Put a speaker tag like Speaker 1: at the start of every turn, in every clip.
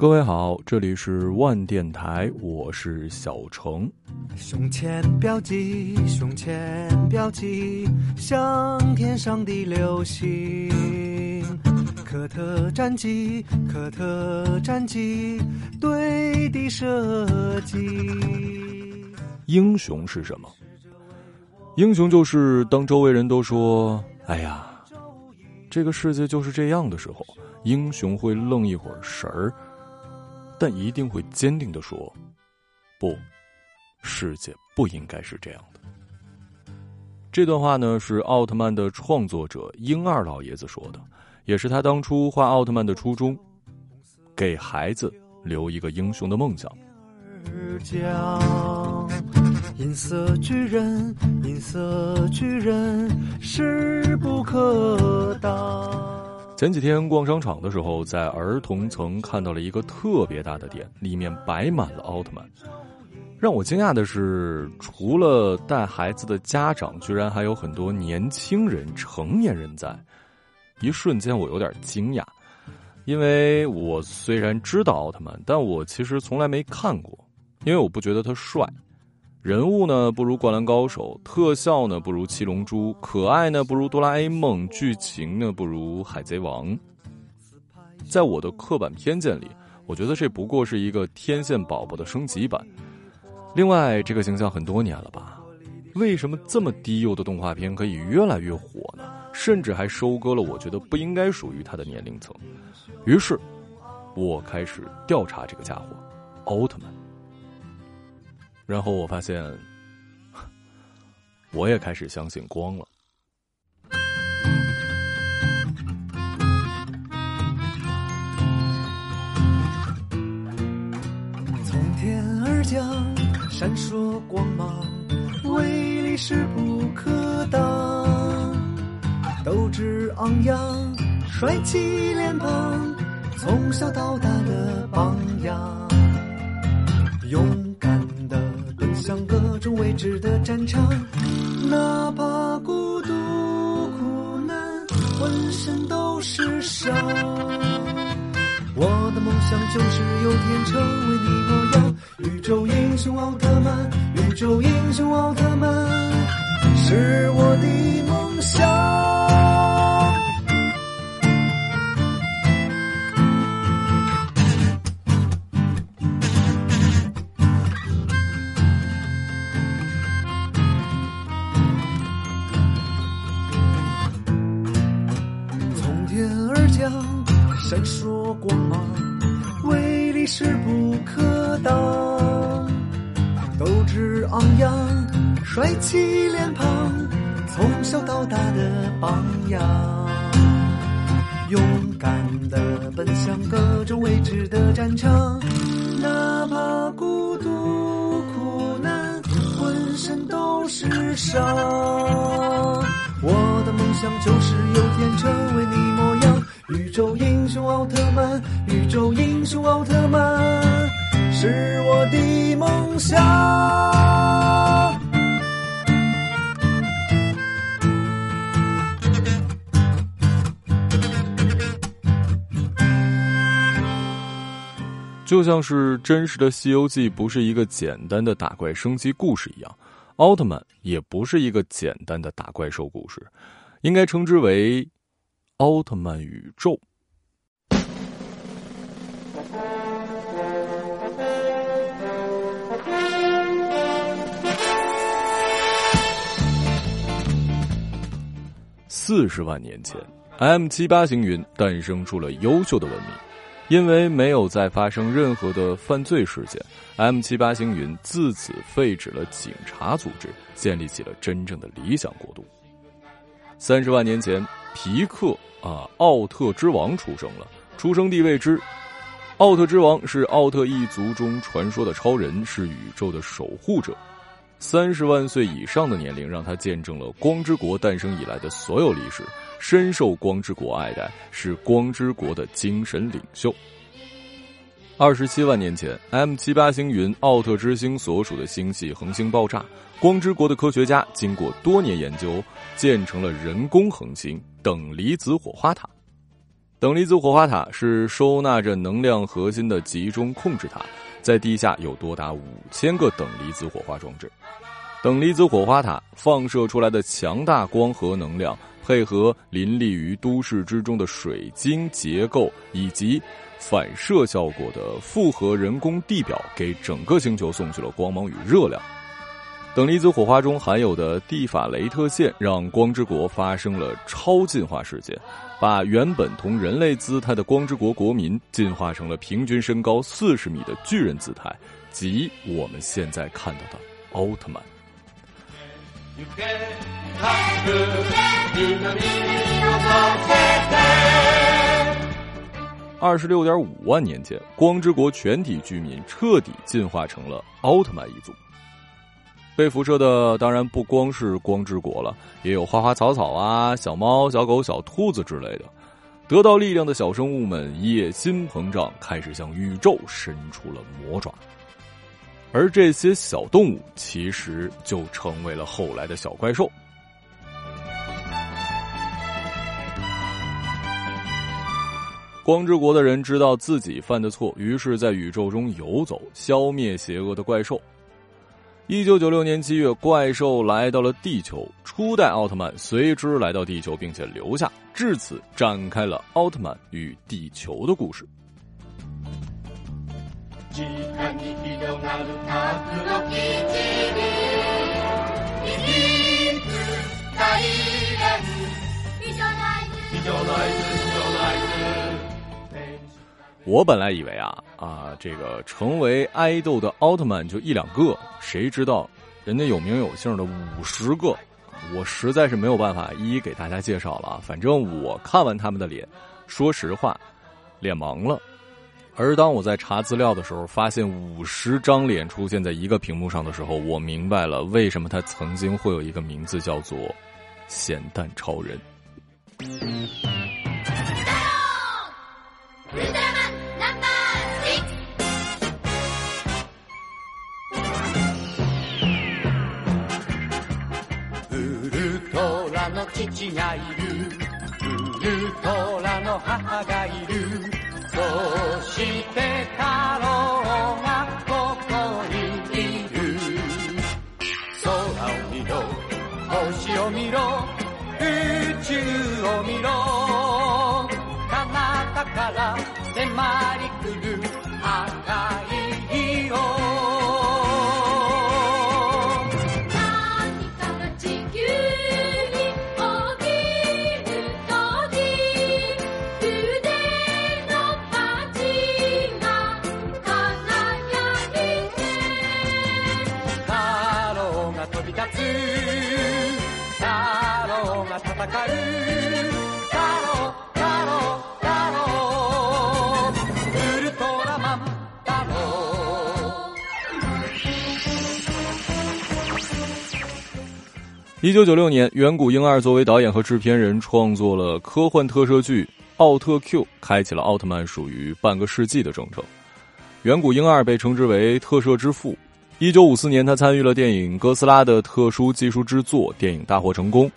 Speaker 1: 各位好，这里是万电台，我是小程。
Speaker 2: 胸前标记，胸前标记，像天上的流星。科特战机，科特战机，对地射击。
Speaker 1: 英雄是什么？英雄就是当周围人都说：“哎呀，这个世界就是这样的时候，英雄会愣一会儿神儿。”但一定会坚定的说：“不，世界不应该是这样的。”这段话呢，是奥特曼的创作者英二老爷子说的，也是他当初画奥特曼的初衷，给孩子留一个英雄的梦想。
Speaker 2: 银色巨人，银色巨人，势不可挡。
Speaker 1: 前几天逛商场的时候，在儿童层看到了一个特别大的店，里面摆满了奥特曼。让我惊讶的是，除了带孩子的家长，居然还有很多年轻人、成年人在。一瞬间，我有点惊讶，因为我虽然知道奥特曼，但我其实从来没看过，因为我不觉得他帅。人物呢不如《灌篮高手》，特效呢不如《七龙珠》，可爱呢不如《哆啦 A 梦》，剧情呢不如《海贼王》。在我的刻板偏见里，我觉得这不过是一个天线宝宝的升级版。另外，这个形象很多年了吧？为什么这么低幼的动画片可以越来越火呢？甚至还收割了我觉得不应该属于他的年龄层。于是，我开始调查这个家伙——奥特曼。然后我发现，我也开始相信光了。
Speaker 2: 从天而降，闪烁光芒，威力势不可挡。斗志昂扬，帅气脸庞，从小到大的榜样。勇。向各种未知的战场，哪怕孤独苦难，浑身都是伤。我的梦想就是有天成为你模样，宇宙英雄奥特曼，宇宙英雄奥特曼，是我的梦想。起脸庞，从小到大的榜样。勇敢的奔向各种未知的战场，哪怕孤独苦难，浑身都是伤。我的梦想就是有天成为你模样。宇宙英雄奥特曼，宇宙英雄奥特曼，是我的梦想。
Speaker 1: 就像是真实的《西游记》不是一个简单的打怪升级故事一样，奥特曼也不是一个简单的打怪兽故事，应该称之为。奥特曼宇宙。四十万年前，M 七八星云诞生出了优秀的文明。因为没有再发生任何的犯罪事件，M 七八星云自此废止了警察组织，建立起了真正的理想国度。三十万年前，皮克。啊，奥特之王出生了，出生地未知。奥特之王是奥特一族中传说的超人，是宇宙的守护者。三十万岁以上的年龄，让他见证了光之国诞生以来的所有历史，深受光之国爱戴，是光之国的精神领袖。二十七万年前，M 七八星云奥特之星所属的星系恒星爆炸，光之国的科学家经过多年研究，建成了人工恒星等离子火花塔。等离子火花塔是收纳着能量核心的集中控制塔，在地下有多达五千个等离子火花装置。等离子火花塔放射出来的强大光核能量，配合林立于都市之中的水晶结构以及反射效果的复合人工地表，给整个星球送去了光芒与热量。等离子火花中含有的蒂法雷特线，让光之国发生了超进化事件，把原本同人类姿态的光之国国民进化成了平均身高四十米的巨人姿态，即我们现在看到的奥特曼。二十六点五万年前，光之国全体居民彻底进化成了奥特曼一族。被辐射的当然不光是光之国了，也有花花草草啊、小猫、小狗、小兔子之类的。得到力量的小生物们野心膨胀，开始向宇宙伸出了魔爪。而这些小动物其实就成为了后来的小怪兽。光之国的人知道自己犯的错，于是在宇宙中游走，消灭邪恶的怪兽。一九九六年七月，怪兽来到了地球，初代奥特曼随之来到地球，并且留下，至此展开了奥特曼与地球的故事。我本来以为啊啊，这个成为爱豆的奥特曼就一两个，谁知道人家有名有姓的五十个，我实在是没有办法一一给大家介绍了。反正我看完他们的脸，说实话，脸盲了。而当我在查资料的时候，发现五十张脸出现在一个屏幕上的时候，我明白了为什么他曾经会有一个名字叫做“咸蛋超人”。父がいる。ウルトラの母がいる。そしてタロー一九九六年，远古婴二作为导演和制片人，创作了科幻特摄剧《奥特 Q》，开启了奥特曼属于半个世纪的征程。远古婴二被称之为特摄之父。一九五四年，他参与了电影《哥斯拉》的特殊技术制作，电影大获成功。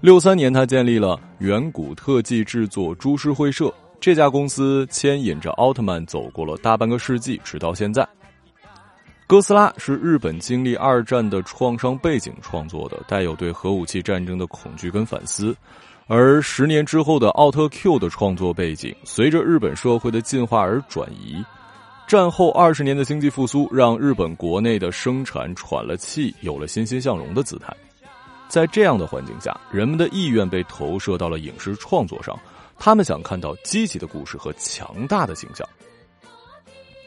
Speaker 1: 六三年，他建立了远古特技制作株式会社，这家公司牵引着奥特曼走过了大半个世纪，直到现在。哥斯拉是日本经历二战的创伤背景创作的，带有对核武器战争的恐惧跟反思。而十年之后的奥特 Q 的创作背景，随着日本社会的进化而转移。战后二十年的经济复苏，让日本国内的生产喘了气，有了欣欣向荣的姿态。在这样的环境下，人们的意愿被投射到了影视创作上，他们想看到积极的故事和强大的形象。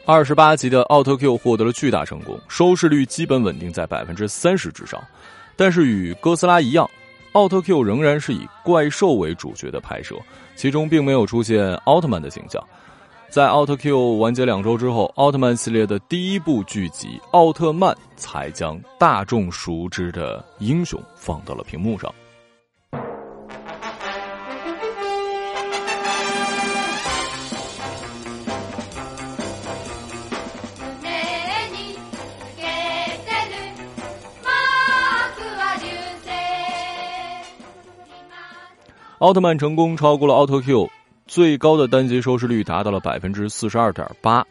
Speaker 1: 二十八集的《奥特 Q》获得了巨大成功，收视率基本稳定在百分之三十之上。但是与哥斯拉一样，《奥特 Q》仍然是以怪兽为主角的拍摄，其中并没有出现奥特曼的形象。在《奥特 Q》完结两周之后，奥特曼系列的第一部剧集《奥特曼》才将大众熟知的英雄放到了屏幕上。奥特曼成功超过了奥特 Q，最高的单集收视率达到了百分之四十二点八。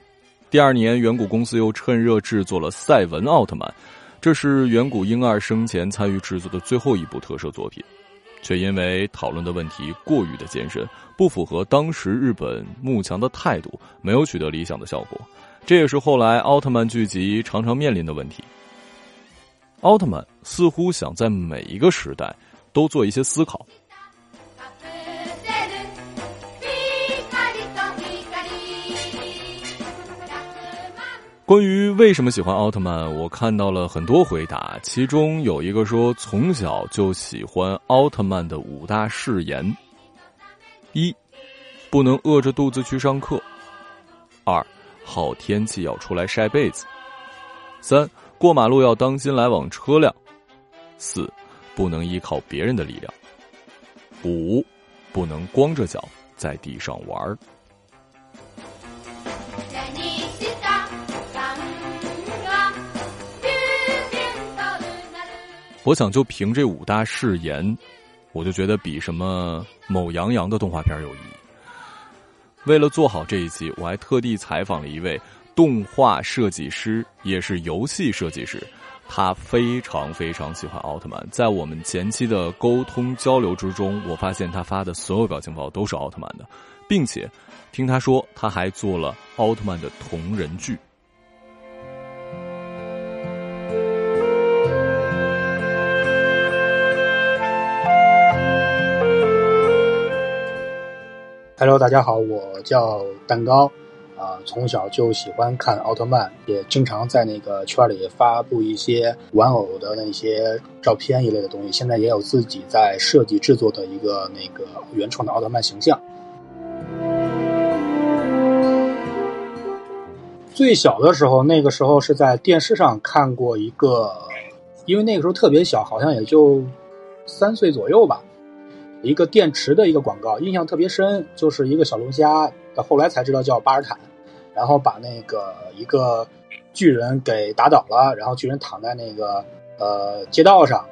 Speaker 1: 第二年，远古公司又趁热制作了赛文奥特曼，这是远古婴儿生前参与制作的最后一部特摄作品，却因为讨论的问题过于的艰深，不符合当时日本幕强的态度，没有取得理想的效果。这也是后来奥特曼剧集常常面临的问题。奥特曼似乎想在每一个时代都做一些思考。关于为什么喜欢奥特曼，我看到了很多回答，其中有一个说从小就喜欢奥特曼的五大誓言：一，不能饿着肚子去上课；二，好天气要出来晒被子；三，过马路要当心来往车辆；四，不能依靠别人的力量；五，不能光着脚在地上玩儿。我想就凭这五大誓言，我就觉得比什么某杨洋的动画片有意义。为了做好这一集，我还特地采访了一位动画设计师，也是游戏设计师。他非常非常喜欢奥特曼，在我们前期的沟通交流之中，我发现他发的所有表情包都是奥特曼的，并且听他说，他还做了奥特曼的同人剧。
Speaker 3: Hello，大家好，我叫蛋糕，啊，从小就喜欢看奥特曼，也经常在那个圈里发布一些玩偶的那些照片一类的东西。现在也有自己在设计制作的一个那个原创的奥特曼形象。最小的时候，那个时候是在电视上看过一个，因为那个时候特别小，好像也就三岁左右吧。一个电池的一个广告，印象特别深，就是一个小龙虾，到后来才知道叫巴尔坦，然后把那个一个巨人给打倒了，然后巨人躺在那个呃街道上，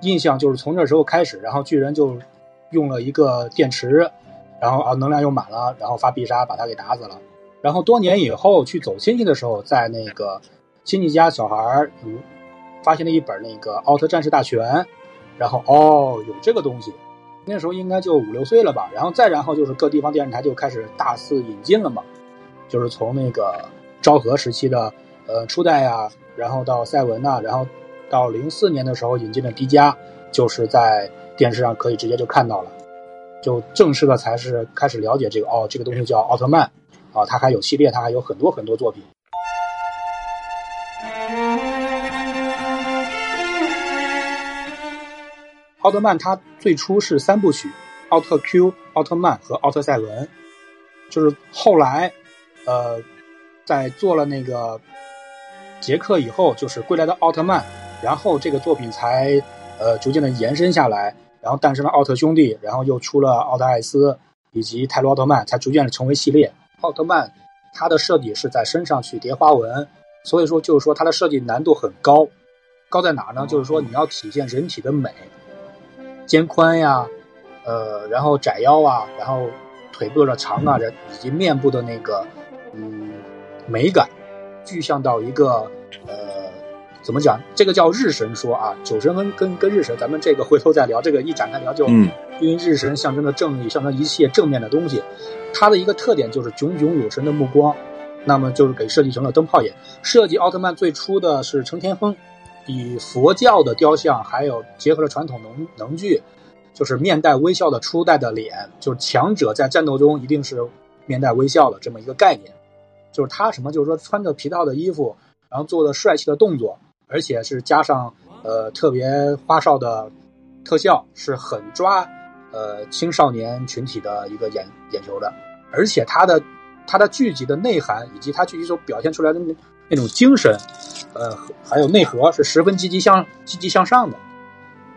Speaker 3: 印象就是从那时候开始，然后巨人就用了一个电池，然后啊能量又满了，然后发必杀把他给打死了，然后多年以后去走亲戚的时候，在那个亲戚家小孩儿嗯发现了一本那个奥特战士大全，然后哦有这个东西。那时候应该就五六岁了吧，然后再然后就是各地方电视台就开始大肆引进了嘛，就是从那个昭和时期的呃初代呀，然后到赛文呐，然后到零四年的时候引进的迪迦，就是在电视上可以直接就看到了，就正式的才是开始了解这个哦，这个东西叫奥特曼啊，它还有系列，它还有很多很多作品。奥特曼它最初是三部曲，奥特 Q、奥特曼和奥特赛文，就是后来，呃，在做了那个杰克以后，就是归来的奥特曼，然后这个作品才呃逐渐的延伸下来，然后诞生了奥特兄弟，然后又出了奥特艾斯以及泰罗奥特曼，才逐渐的成为系列。奥特曼它的设计是在身上去叠花纹，所以说就是说它的设计难度很高，高在哪呢？就是说你要体现人体的美。肩宽呀，呃，然后窄腰啊，然后腿部的长啊，这以及面部的那个嗯美感，具象到一个呃怎么讲？这个叫日神说啊，酒神跟跟跟日神，咱们这个回头再聊。这个一展开聊就，因为日神象征着正义，象征一切正面的东西。它的一个特点就是炯炯有神的目光，那么就是给设计成了灯泡眼。设计奥特曼最初的是程天风。以佛教的雕像，还有结合了传统能能具，就是面带微笑的初代的脸，就是强者在战斗中一定是面带微笑的这么一个概念。就是他什么，就是说穿着皮套的衣服，然后做的帅气的动作，而且是加上呃特别花哨的特效，是很抓呃青少年群体的一个眼眼球的。而且他的他的剧集的内涵以及他剧集所表现出来的那种精神。呃，还有内核是十分积极向积极向上的。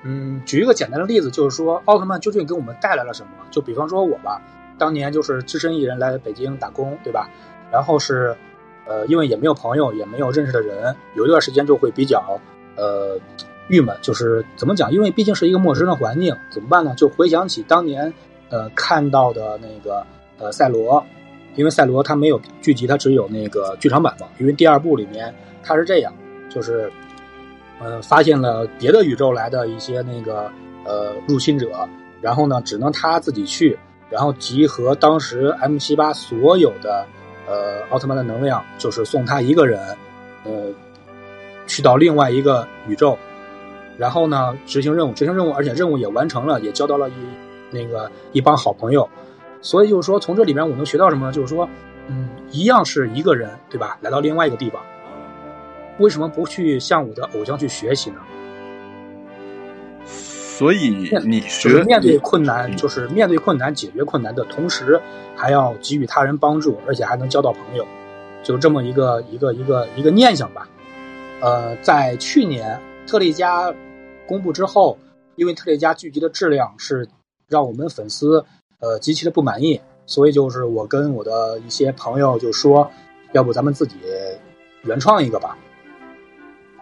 Speaker 3: 嗯，举一个简单的例子，就是说奥特曼究竟给我们带来了什么？就比方说我吧，当年就是只身一人来北京打工，对吧？然后是，呃，因为也没有朋友，也没有认识的人，有一段时间就会比较呃郁闷，就是怎么讲？因为毕竟是一个陌生的环境，怎么办呢？就回想起当年呃看到的那个呃赛罗，因为赛罗他没有剧集，他只有那个剧场版嘛。因为第二部里面他是这样，就是呃发现了别的宇宙来的一些那个呃入侵者，然后呢只能他自己去，然后集合当时 M 七八所有的呃奥特曼的能量，就是送他一个人，呃去到另外一个宇宙。然后呢，执行任务，执行任务，而且任务也完成了，也交到了一那个一帮好朋友。所以就是说，从这里面我能学到什么呢？就是说，嗯，一样是一个人，对吧？来到另外一个地方，为什么不去向我的偶像去学习呢？
Speaker 4: 所以你
Speaker 3: 学面对困难，就是面对困难、解决困难的同时，还要给予他人帮助，而且还能交到朋友，就这么一个一个一个一个念想吧。呃，在去年特利迦。公布之后，因为特雷加剧集的质量是让我们粉丝呃极其的不满意，所以就是我跟我的一些朋友就说，要不咱们自己原创一个吧。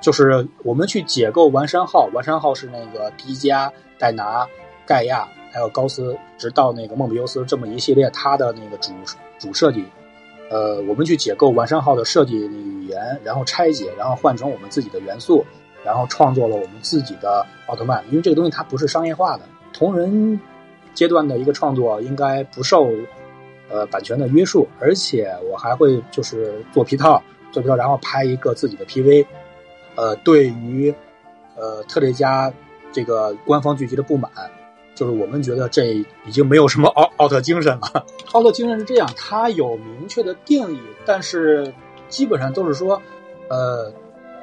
Speaker 3: 就是我们去解构完山号，完山号是那个迪迦、戴拿、盖亚还有高斯，直到那个梦比优斯这么一系列它的那个主主设计，呃，我们去解构完山号的设计语言，然后拆解，然后换成我们自己的元素。然后创作了我们自己的奥特曼，因为这个东西它不是商业化的，同人阶段的一个创作应该不受呃版权的约束，而且我还会就是做皮套，做皮套，然后拍一个自己的 PV。呃，对于呃特雷迦这个官方剧集的不满，就是我们觉得这已经没有什么奥奥特精神了。奥特精神是这样，它有明确的定义，但是基本上都是说，呃，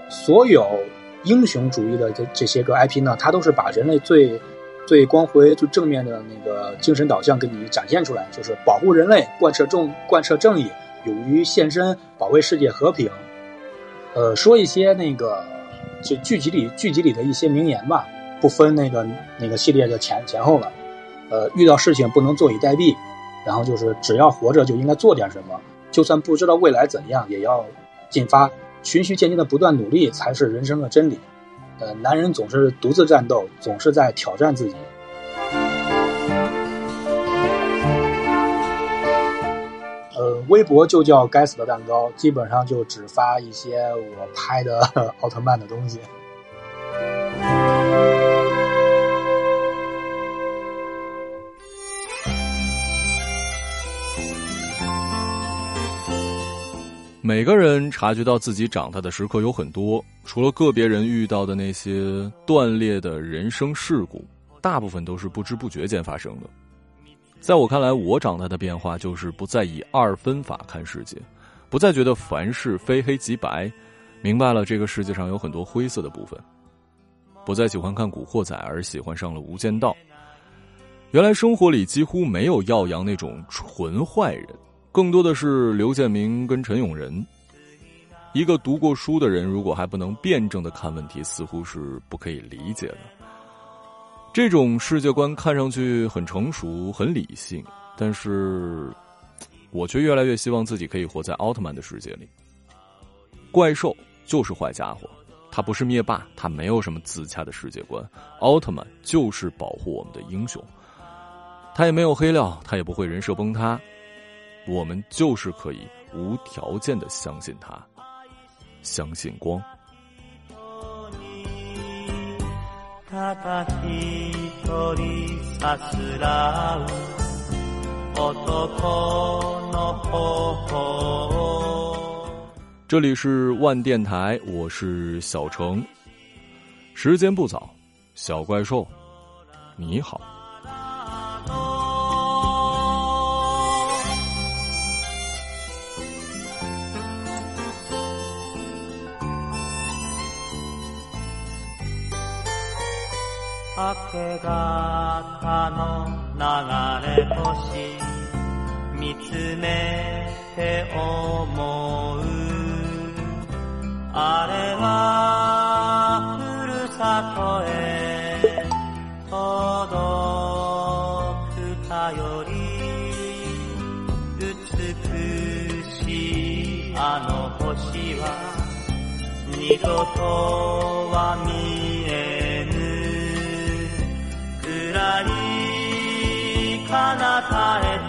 Speaker 3: 所有。英雄主义的这这些个 IP 呢，它都是把人类最对光辉、就正面的那个精神导向给你展现出来，就是保护人类、贯彻正贯彻正义、勇于献身、保卫世界和平。呃，说一些那个就剧集里剧集里的一些名言吧，不分那个那个系列的前前后了。呃，遇到事情不能坐以待毙，然后就是只要活着就应该做点什么，就算不知道未来怎样，也要进发。循序渐进的不断努力才是人生的真理。呃，男人总是独自战斗，总是在挑战自己。微博就叫“该死的蛋糕”，基本上就只发一些我拍的 奥特曼的东西。
Speaker 1: 每个人察觉到自己长大的时刻有很多，除了个别人遇到的那些断裂的人生事故，大部分都是不知不觉间发生的。在我看来，我长大的变化就是不再以二分法看世界，不再觉得凡事非黑即白，明白了这个世界上有很多灰色的部分，不再喜欢看《古惑仔》，而喜欢上了《无间道》。原来生活里几乎没有耀阳那种纯坏人。更多的是刘建明跟陈永仁。一个读过书的人，如果还不能辩证的看问题，似乎是不可以理解的。这种世界观看上去很成熟、很理性，但是我却越来越希望自己可以活在奥特曼的世界里。怪兽就是坏家伙，他不是灭霸，他没有什么自洽的世界观。奥特曼就是保护我们的英雄，他也没有黑料，他也不会人设崩塌。我们就是可以无条件的相信他，相信光。这里是万电台，我是小程。时间不早，小怪兽，你好。明け方の流れ星見つめて思う。あれはふるさとへ届くたより。美しいあの星は二度とは見えぬ
Speaker 4: 彼方